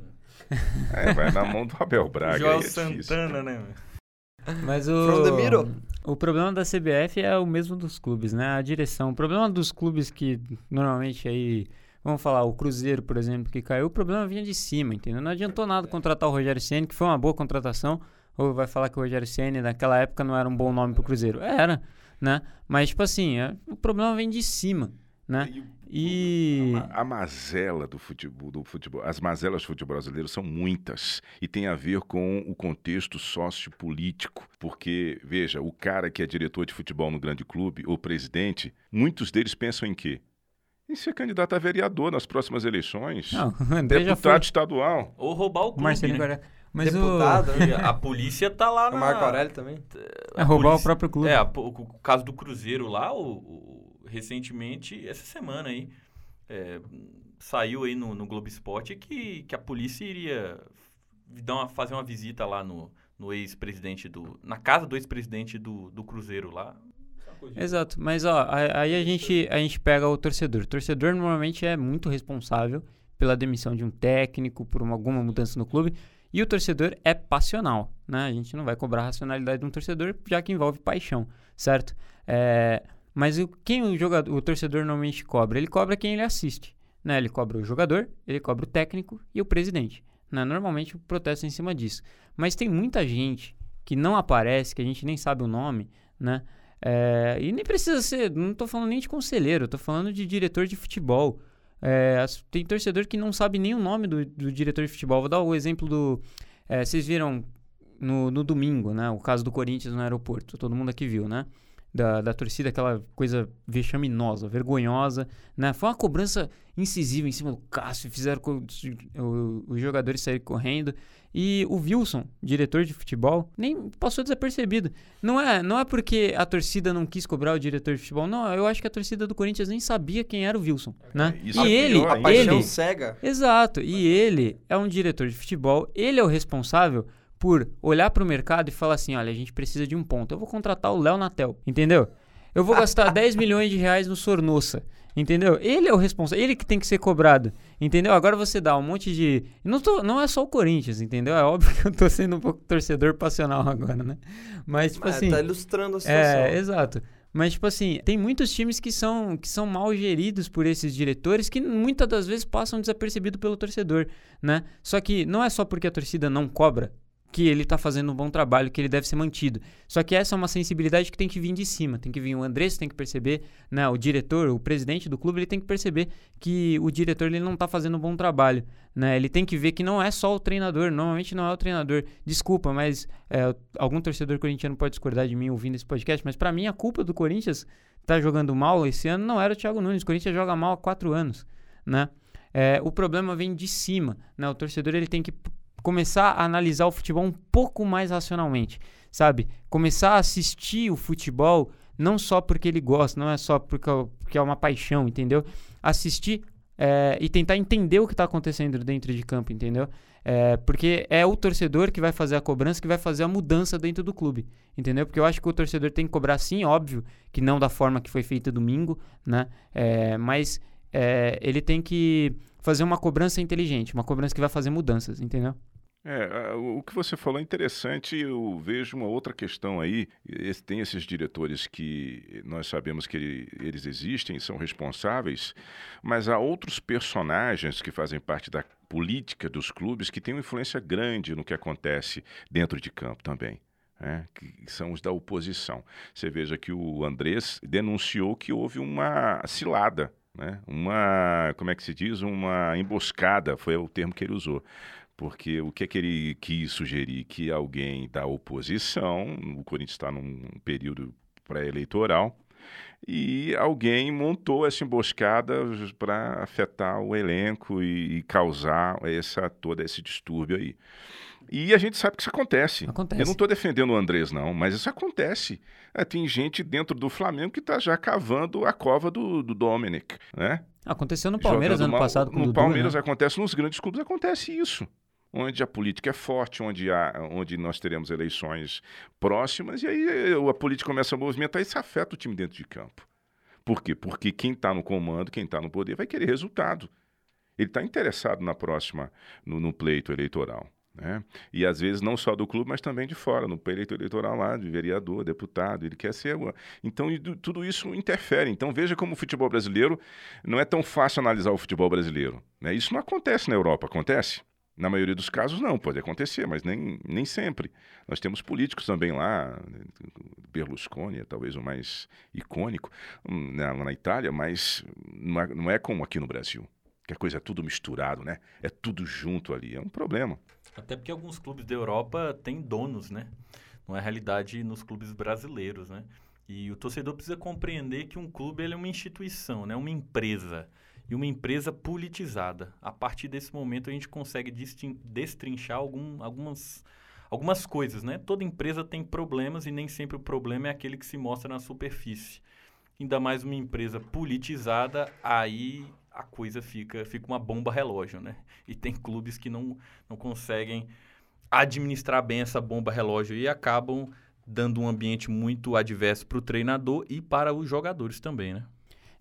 É, vai na mão do Abel Braga. (laughs) Joel aí é difícil. Santana, né? Mas From the o, middle. O problema da CBF é o mesmo dos clubes, né? A direção. O problema dos clubes que normalmente aí, vamos falar, o Cruzeiro, por exemplo, que caiu, o problema vinha de cima, entendeu? Não adiantou nada contratar o Rogério Ceni, que foi uma boa contratação. Ou vai falar que o Rogério Ceni naquela época não era um bom nome pro Cruzeiro? Era, né? Mas tipo assim, é- o problema vem de cima, né? E A mazela do futebol, do futebol, as mazelas do futebol brasileiro são muitas e tem a ver com o contexto sociopolítico, porque veja, o cara que é diretor de futebol no grande clube, o presidente, muitos deles pensam em quê? Em ser candidato a vereador nas próximas eleições, não, (laughs) o já foi. deputado estadual. Ou roubar o O clube, Marcelinho né? Guará. Mas Deputado, o... (laughs) A polícia tá lá O na... Marco Aurélio também. É roubar o polícia- próprio clube. É, a- o, o caso do Cruzeiro lá, o, o- recentemente, essa semana aí, é, saiu aí no, no Globo Esporte que, que a polícia iria dar uma- fazer uma visita lá no, no ex-presidente do... Na casa do ex-presidente do, do Cruzeiro lá. Exato, mas ó, aí a gente, a gente pega o torcedor. O torcedor normalmente é muito responsável pela demissão de um técnico, por uma- alguma mudança no clube, e o torcedor é passional, né? A gente não vai cobrar a racionalidade de um torcedor, já que envolve paixão, certo? É, mas o, quem o, jogador, o torcedor normalmente cobra? Ele cobra quem ele assiste, né? Ele cobra o jogador, ele cobra o técnico e o presidente, né? Normalmente o protesto é em cima disso. Mas tem muita gente que não aparece, que a gente nem sabe o nome, né? É, e nem precisa ser, não tô falando nem de conselheiro, tô falando de diretor de futebol. É, tem torcedor que não sabe nem o nome do, do diretor de futebol. Vou dar o exemplo do. é, vocês viram no, no domingo, né? O caso do Corinthians no aeroporto. Todo mundo aqui viu, né? Da, da torcida, aquela coisa vexaminosa, vergonhosa, né? Foi uma cobrança incisiva em cima do Cássio, fizeram co- o- os jogadores saírem correndo. E o Wilson, diretor de futebol, nem passou desapercebido. Não é, não é porque a torcida não quis cobrar o diretor de futebol, não. Eu acho que a torcida do Corinthians nem sabia quem era o Wilson, né? Isso e é ele, pior A paixão ele, cega. exato. E ele é um diretor de futebol. Ele é o responsável por olhar para o mercado e falar assim, olha, a gente precisa de um ponto. Eu vou contratar o Léo Natel, entendeu? Eu vou gastar (laughs) 10 milhões de reais no Sornossa. Entendeu? Ele é o responsável, ele que tem que ser cobrado. Entendeu? Agora você dá um monte de. Não, tô, não é só o Corinthians, entendeu? É óbvio que eu tô sendo um pouco torcedor passional (laughs) agora, né? Mas, tipo Mas assim. Tá ilustrando a situação. É, exato. Mas, tipo assim, tem muitos times que são, que são mal geridos por esses diretores que muitas das vezes passam desapercebido pelo torcedor, né? Só que não é só porque a torcida não cobra que ele tá fazendo um bom trabalho, que ele deve ser mantido. Só que essa é uma sensibilidade que tem que vir de cima. Tem que vir o Andrés, tem que perceber, né? O diretor, o presidente do clube, ele tem que perceber que o diretor ele não tá fazendo um bom trabalho, né? Ele tem que ver que não é só o treinador, normalmente não é o treinador. Desculpa, mas é, algum torcedor corintiano pode discordar de mim ouvindo esse podcast, mas para mim a culpa do Corinthians tá jogando mal esse ano não era o Thiago Nunes. O Corinthians joga mal há quatro anos, né? É, o problema vem de cima, né? O torcedor ele tem que começar a analisar o futebol um pouco mais racionalmente, sabe? Começar a assistir o futebol não só porque ele gosta, não é só porque, porque é uma paixão, entendeu? Assistir é, e tentar entender o que está acontecendo dentro de campo, entendeu? É, porque é o torcedor que vai fazer a cobrança, que vai fazer a mudança dentro do clube, entendeu? Porque eu acho que o torcedor tem que cobrar sim, óbvio, que não da forma que foi feita domingo, né? É, mas é, ele tem que fazer uma cobrança inteligente, uma cobrança que vai fazer mudanças, entendeu? É, o que você falou é interessante. Eu vejo uma outra questão aí. Tem esses diretores que nós sabemos que eles existem, são responsáveis, mas há outros personagens que fazem parte da política dos clubes que têm uma influência grande no que acontece dentro de campo também. É, que são os da oposição. Você veja que o Andrés denunciou que houve uma cilada, né? uma, como é que se diz, uma emboscada, foi o termo que ele usou porque o que, é que ele quis sugerir? Que alguém da oposição, o Corinthians está num período pré-eleitoral, e alguém montou essa emboscada para afetar o elenco e, e, causar essa todo esse distúrbio aí. E a gente sabe que isso acontece. acontece. Eu não estou defendendo o Andrés, não, mas isso acontece. É, tem gente dentro do Flamengo que está já cavando a cova do, do Dominic, né? Aconteceu no Palmeiras Jogando ano mal, passado com No Dudu, Palmeiras né? acontece, nos grandes clubes acontece isso onde a política é forte, onde, há, onde nós teremos eleições próximas, e aí a política começa a movimentar isso afeta o time dentro de campo. Por quê? Porque quem está no comando, quem está no poder, vai querer resultado. Ele está interessado na próxima, no, no pleito eleitoral. Né? E às vezes não só do clube, mas também de fora, no pleito eleitoral lá, de vereador, deputado, ele quer ser. Então tudo isso interfere. Então veja como o futebol brasileiro não é tão fácil analisar o futebol brasileiro. Né? Isso não acontece na Europa, acontece? Na maioria dos casos, não, pode acontecer, mas nem, nem sempre. Nós temos políticos também lá, Berlusconi é talvez o mais icônico, hum, lá na Itália, mas não é, não é como aqui no Brasil, que a coisa é tudo misturado, né? É tudo junto ali, é um problema. Até porque alguns clubes da Europa têm donos, né? Não é realidade nos clubes brasileiros, né? E o torcedor precisa compreender que um clube ele é uma instituição, né? uma empresa e uma empresa politizada. A partir desse momento a gente consegue destrinchar algum, algumas, algumas coisas, né? Toda empresa tem problemas e nem sempre o problema é aquele que se mostra na superfície. Ainda mais uma empresa politizada, aí a coisa fica, fica uma bomba relógio, né? E tem clubes que não, não conseguem administrar bem essa bomba relógio e acabam dando um ambiente muito adverso para o treinador e para os jogadores também, né?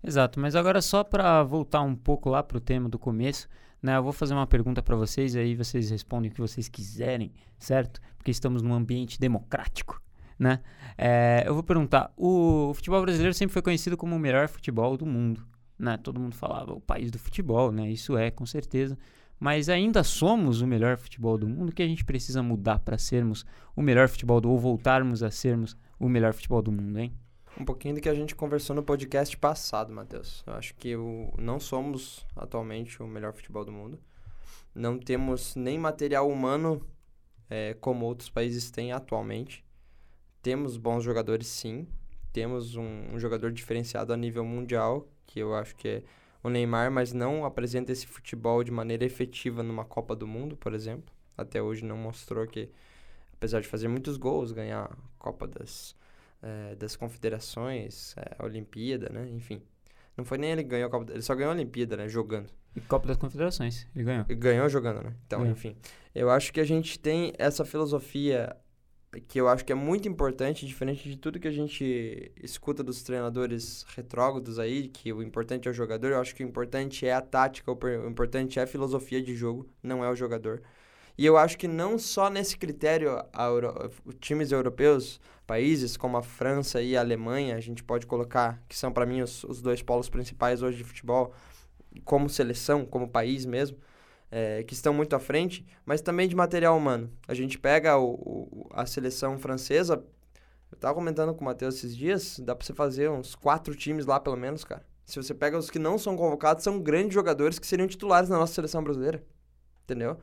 Exato, mas agora só para voltar um pouco lá para o tema do começo, né? Eu vou fazer uma pergunta para vocês e aí vocês respondem o que vocês quiserem, certo? Porque estamos num ambiente democrático, né? É, eu vou perguntar, o futebol brasileiro sempre foi conhecido como o melhor futebol do mundo, né? Todo mundo falava o país do futebol, né? Isso é, com certeza. Mas ainda somos o melhor futebol do mundo. O que a gente precisa mudar para sermos o melhor futebol do ou voltarmos a sermos o melhor futebol do mundo, hein? Um pouquinho do que a gente conversou no podcast passado, Matheus. Eu acho que o, não somos atualmente o melhor futebol do mundo. Não temos nem material humano é, como outros países têm atualmente. Temos bons jogadores, sim. Temos um, um, jogador diferenciado a nível mundial, que eu acho que é o Neymar, mas não apresenta esse futebol de maneira efetiva numa Copa do Mundo, por exemplo. Até hoje não mostrou que, apesar de fazer muitos gols, ganhar a Copa das é, das confederações, é, a Olimpíada, né? Enfim. Não foi nem ele que ganhou a Copa, ele só ganhou a Olimpíada, né? Jogando. E Copa das Confederações, ele ganhou. Ele ganhou jogando, né? Então, enfim. Eu acho que a gente tem essa filosofia que eu acho que é muito importante, diferente de tudo que a gente escuta dos treinadores retrógrados aí, que o importante é o jogador, eu acho que o importante é a tática, o importante é a filosofia de jogo, não é o jogador. E eu acho que não só nesse critério, Euro, times europeus, países como a França e a Alemanha, a gente pode colocar, que são para mim os, os dois polos principais hoje de futebol, como seleção, como país mesmo, é, que estão muito à frente, mas também de material humano. A gente pega o, o a seleção francesa, eu estava comentando com o Matheus esses dias, dá para você fazer uns quatro times lá pelo menos, cara. Se você pega os que não são convocados, são grandes jogadores que seriam titulares na nossa seleção brasileira. Entendeu?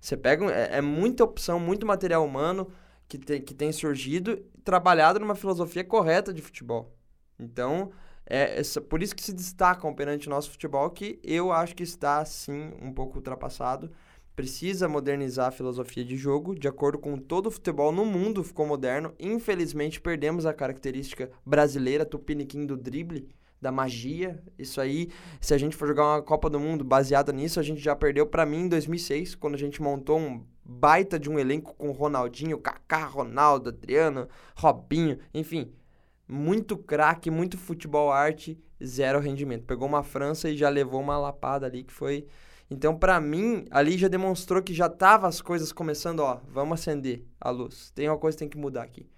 Você pega. É, é muita opção, muito material humano que tem, que tem surgido, trabalhado numa filosofia correta de futebol. Então, é, é por isso que se destacam perante o nosso futebol, que eu acho que está, sim, um pouco ultrapassado. Precisa modernizar a filosofia de jogo, de acordo com todo o futebol no mundo ficou moderno. Infelizmente, perdemos a característica brasileira, tupiniquim do drible, da magia. Isso aí, se a gente for jogar uma Copa do Mundo baseada nisso, a gente já perdeu para mim em 2006, quando a gente montou um baita de um elenco com Ronaldinho, Kaká, Ronaldo, Adriano, Robinho, enfim, muito craque, muito futebol arte, zero rendimento. Pegou uma França e já levou uma lapada ali que foi então, para mim, ali já demonstrou que já tava as coisas começando, ó, vamos acender a luz. Tem uma coisa que tem que mudar aqui.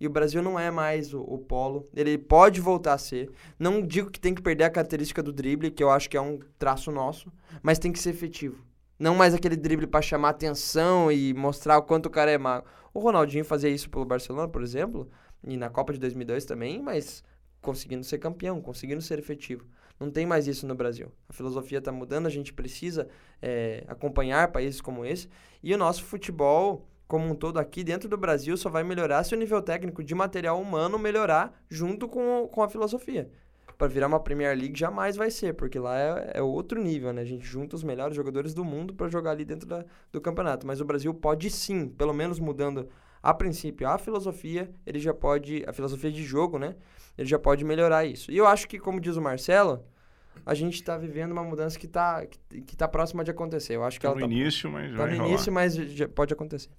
E o Brasil não é mais o, o, polo. Ele pode voltar a ser. Não digo que tem que perder a característica do drible, que eu acho que é um traço nosso, mas tem que ser efetivo. Não mais aquele drible para chamar atenção e mostrar o quanto o cara é mago. O Ronaldinho fazia isso pelo Barcelona, por exemplo, e na Copa de 2002 também, mas conseguindo ser campeão, conseguindo ser efetivo. Não tem mais isso no Brasil. A filosofia está mudando, a gente precisa é, acompanhar países como esse. E o nosso futebol como um todo aqui dentro do Brasil só vai melhorar se o nível técnico de material humano melhorar junto com, com a filosofia. Para virar uma Premier League jamais vai ser, porque lá é, é outro nível, né? A gente junta os melhores jogadores do mundo para jogar ali dentro da, do campeonato. Mas o Brasil pode sim, pelo menos mudando a princípio a filosofia, ele já pode, a filosofia de jogo, né? Ele já pode melhorar isso. E eu acho que, como diz o Marcelo, a gente está vivendo uma mudança que está que, que tá próxima de acontecer. Eu acho que tá ela no tá, início, mas tá no rolar. início, mas pode acontecer.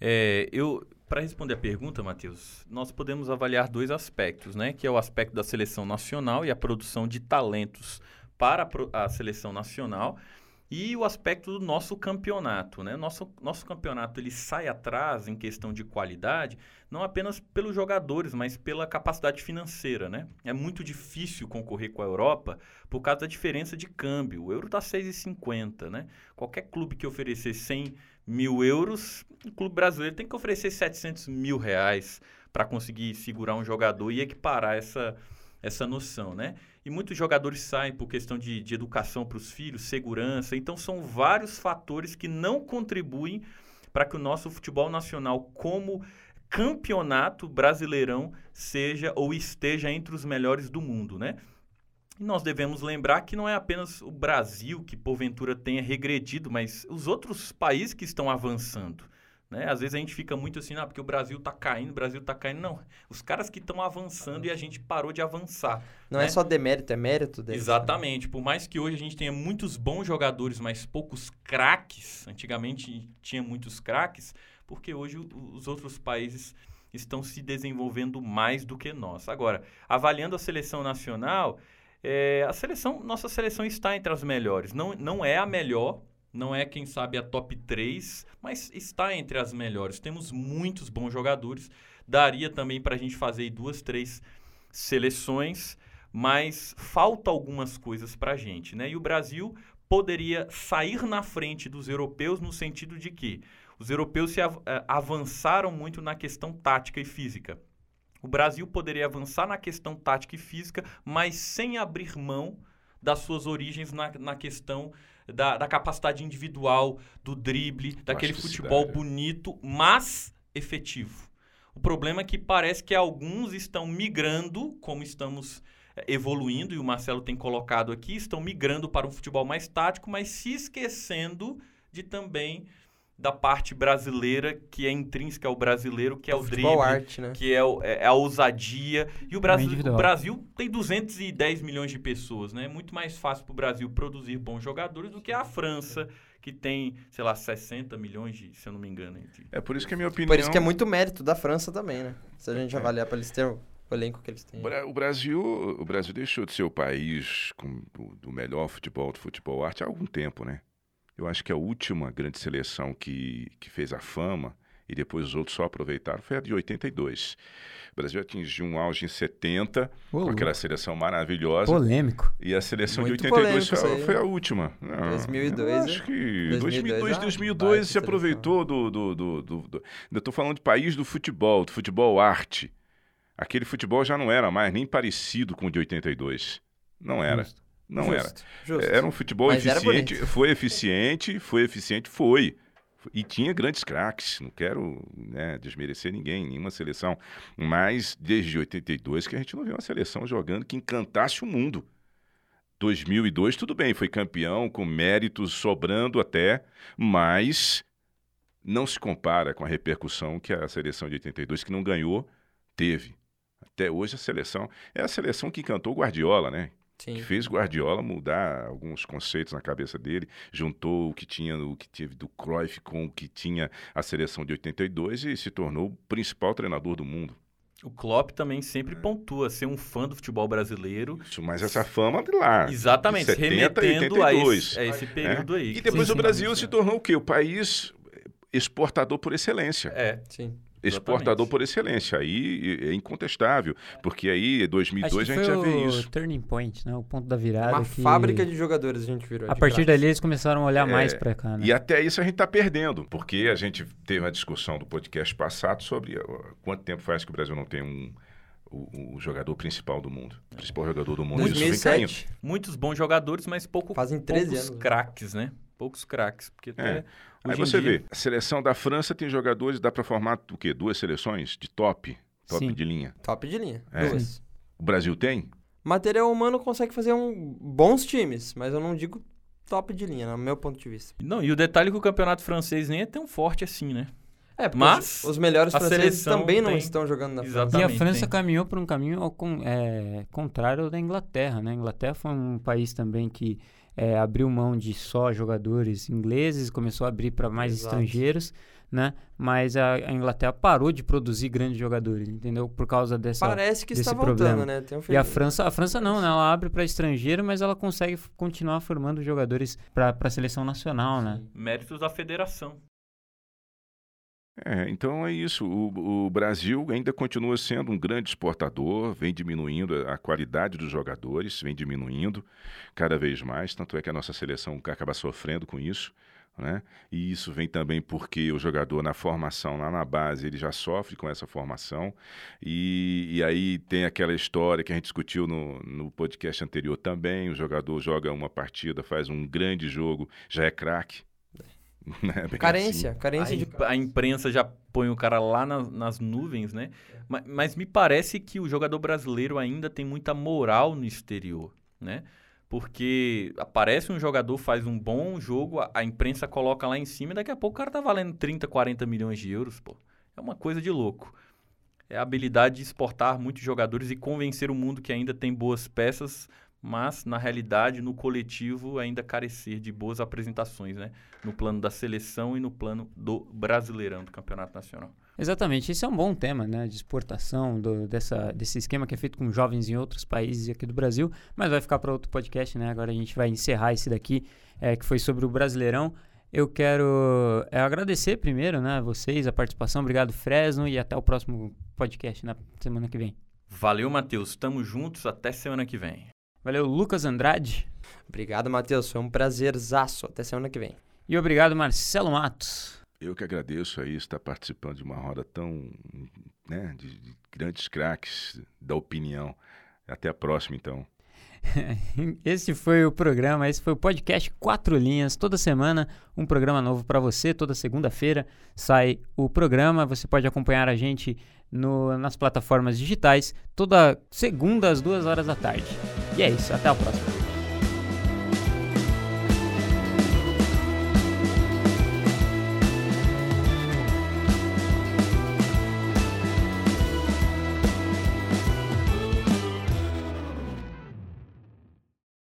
É, eu, para responder a pergunta, Matheus, nós podemos avaliar dois aspectos, né? Que é o aspecto da seleção nacional e a produção de talentos para a, seleção nacional e o aspecto do nosso campeonato, né? Nosso, nosso campeonato ele sai atrás em questão de qualidade, não apenas pelos jogadores, mas pela capacidade financeira, né? É muito difícil concorrer com a Europa por causa da diferença de câmbio. O euro está 6,50, né? Qualquer clube que oferecer 100 mil euros, o clube brasileiro tem que oferecer 700 mil reais para conseguir segurar um jogador e equiparar essa, essa noção, né? E muitos jogadores saem por questão de, de educação para os filhos, segurança. Então, são vários fatores que não contribuem para que o nosso futebol nacional, como campeonato brasileirão, seja ou esteja entre os melhores do mundo, né? E nós devemos lembrar que não é apenas o Brasil que porventura tenha regredido, mas os outros países que estão avançando. Né? Às vezes a gente fica muito assim, ah, porque o Brasil está caindo, o Brasil está caindo. Não, os caras que estão avançando e a gente parou de avançar. Não né? é só demérito, é mérito deles. Exatamente. Por mais que hoje a gente tenha muitos bons jogadores, mas poucos craques, antigamente tinha muitos craques, porque hoje os outros países estão se desenvolvendo mais do que nós. Agora, avaliando a seleção nacional, é, a seleção, nossa seleção está entre as melhores. Não, não é a melhor, não é, quem sabe, a top 3, mas está entre as melhores. Temos muitos bons jogadores. Daria também para a gente fazer duas, três seleções, mas falta algumas coisas para a gente. Né? E o Brasil poderia sair na frente dos europeus no sentido de que os europeus se av eh, avançaram muito na questão tática e física. O Brasil poderia avançar na questão tática e física, mas sem abrir mão das suas origens na, na questão da, da capacidade individual, do drible, daquele futebol bonito, mas efetivo. O problema é que parece que alguns estão migrando, como estamos eh, evoluindo, e o Marcelo tem colocado aqui, estão migrando para um futebol mais tático, mas se esquecendo de também da parte brasileira, que é intrínseca ao brasileiro, que é o, drible, Futebol arte, né? que é, o- é a ousadia. E o Brasil, o. Brasil tem 210 milhões de pessoas, né? É muito mais fácil para o Brasil produzir bons jogadores do que a França, que tem, sei lá, 60 milhões, de, se eu não me engano. de- É por isso que a minha opinião. Por isso que é muito mérito da França também, né? Se a gente É. avaliar para eles terem o elenco que eles têm. O Bra- O Brasil, o Brasil deixou de ser o país com, do melhor futebol, do futebol arte há algum tempo, né? Eu acho que a última grande seleção que, que fez a fama e depois os outros só aproveitaram foi a de 82. O Brasil atingiu um auge em 70 Ô, com aquela seleção maravilhosa. Polêmico. E a seleção Muito de 82 polêmico isso foi, foi a última. Não, 2002, eu acho é? que 2002, 2002, ah, 2002 baita se aproveitou do, do, do, do, do- estou falando de país do futebol, do futebol arte. Aquele futebol já não era mais nem parecido com o de 82. Não era. Justo. Não era. Justo, Justo. Era um futebol Mas eficiente. Foi eficiente, foi eficiente, foi. E tinha grandes craques, não quero né, desmerecer ninguém, nenhuma seleção. Mas desde 82 que a gente não viu uma seleção jogando que encantasse o mundo. 2002, tudo bem, foi campeão, com méritos sobrando até, mas não se compara com a repercussão que a seleção de 82, que não ganhou, teve. Até hoje a seleção. É a seleção que encantou o Guardiola, né? Sim. que fez Guardiola mudar alguns conceitos na cabeça dele, juntou o que tinha o que teve do Cruyff com o que tinha a seleção de 82 e se tornou o principal treinador do mundo. O Klopp também sempre pontua ser um fã do futebol brasileiro. Isso, mas essa fama de lá. Exatamente, de 70 e remetendo a 82, esse, a esse período aí. E depois Sim, o sim. Brasil se tornou o quê? O país exportador por excelência. É, Sim. Exportador exatamente. por excelência. Aí é incontestável, porque aí em Acho 2002 que a gente já vê o isso. turning point, né? O ponto da virada. Uma que... fábrica de jogadores a gente virou. A partir dali eles começaram a olhar É, mais pra cá, né? E até isso a gente está perdendo, porque a gente teve uma discussão do podcast passado sobre quanto tempo faz que o Brasil não tem um, o, o jogador principal do mundo, o principal jogador do mundo. Isso vem caindo. 2007. muitos bons jogadores, mas pouco, Fazem 13 poucos anos, né? craques, né? Poucos craques. Porque até Aí você dia- vê, a seleção da França tem jogadores, dá para formar o quê? Duas seleções de top, top Sim. de linha. Top de linha. É. Duas. O Brasil tem? Material humano consegue fazer um bons times, mas eu não digo top de linha, no meu ponto de vista. Não, e o detalhe é que o campeonato francês nem é tão forte assim, né? É, porque Mas os, os melhores a franceses seleção também não tem- estão jogando na E França. a Exatamente, França tem. caminhou por um caminho ao é, contrário ao da Inglaterra, né? A Inglaterra foi um país também que é, abriu mão de só jogadores ingleses, começou a abrir para mais Exato. estrangeiros, né? Mas a, a Inglaterra parou de produzir grandes jogadores, entendeu? Por causa dessa Parece que desse está voltando, problema. né? Tem um E a França, a França não, né? Ela abre para estrangeiro, mas ela consegue continuar formando jogadores para a seleção nacional, né? Méritos da federação. É, então é isso. O, o Brasil ainda continua sendo um grande exportador, vem diminuindo a a qualidade dos jogadores, vem diminuindo cada vez mais. Tanto é que a nossa seleção acaba sofrendo com isso. Né? E isso vem também porque o jogador na formação, lá na base, ele já sofre com essa formação. E, e aí tem aquela história que a gente discutiu no, no podcast anterior também: o jogador joga uma partida, faz um grande jogo, já é craque. (laughs) Né? Carência, assim. carência A, de... a imprensa já põe o cara lá na- nas nuvens, né? Ma- Mas, me parece que o jogador brasileiro ainda tem muita moral no exterior, né? Porque aparece um jogador, faz um bom jogo, a, a imprensa coloca lá em cima e daqui a pouco o cara tá valendo 30, 40 milhões de euros, pô. É uma coisa de louco. É a habilidade de exportar muitos jogadores e convencer o mundo que ainda tem boas peças, mas na realidade, no coletivo, ainda carecer de boas apresentações, né? No plano da seleção e no plano do Brasileirão, do Campeonato Nacional. Exatamente, esse é um bom tema, né, de exportação do- dessa, desse esquema que é feito com jovens em outros países aqui do Brasil, mas vai ficar para outro podcast, né? Agora a gente vai encerrar esse daqui, é, que foi sobre o Brasileirão. Eu quero é, agradecer primeiro, né, vocês, a participação. Obrigado, Fresno, e até o próximo podcast na semana que vem. Valeu, Matheus. Tamo juntos. Até semana que vem. Valeu, Lucas Andrade. Obrigado, Matheus. Foi um prazerzaço. Até semana que vem. E obrigado, Marcelo Matos. Eu que agradeço aí estar participando de uma roda tão, né, de, de grandes craques da opinião. Até a próxima, então. (laughs) Esse foi o programa, esse foi o podcast Quatro Linhas. Toda semana um programa novo para você. Toda segunda-feira sai o programa. Você pode acompanhar a gente no- nas plataformas digitais toda segunda às duas horas da tarde. E é isso, até a próxima.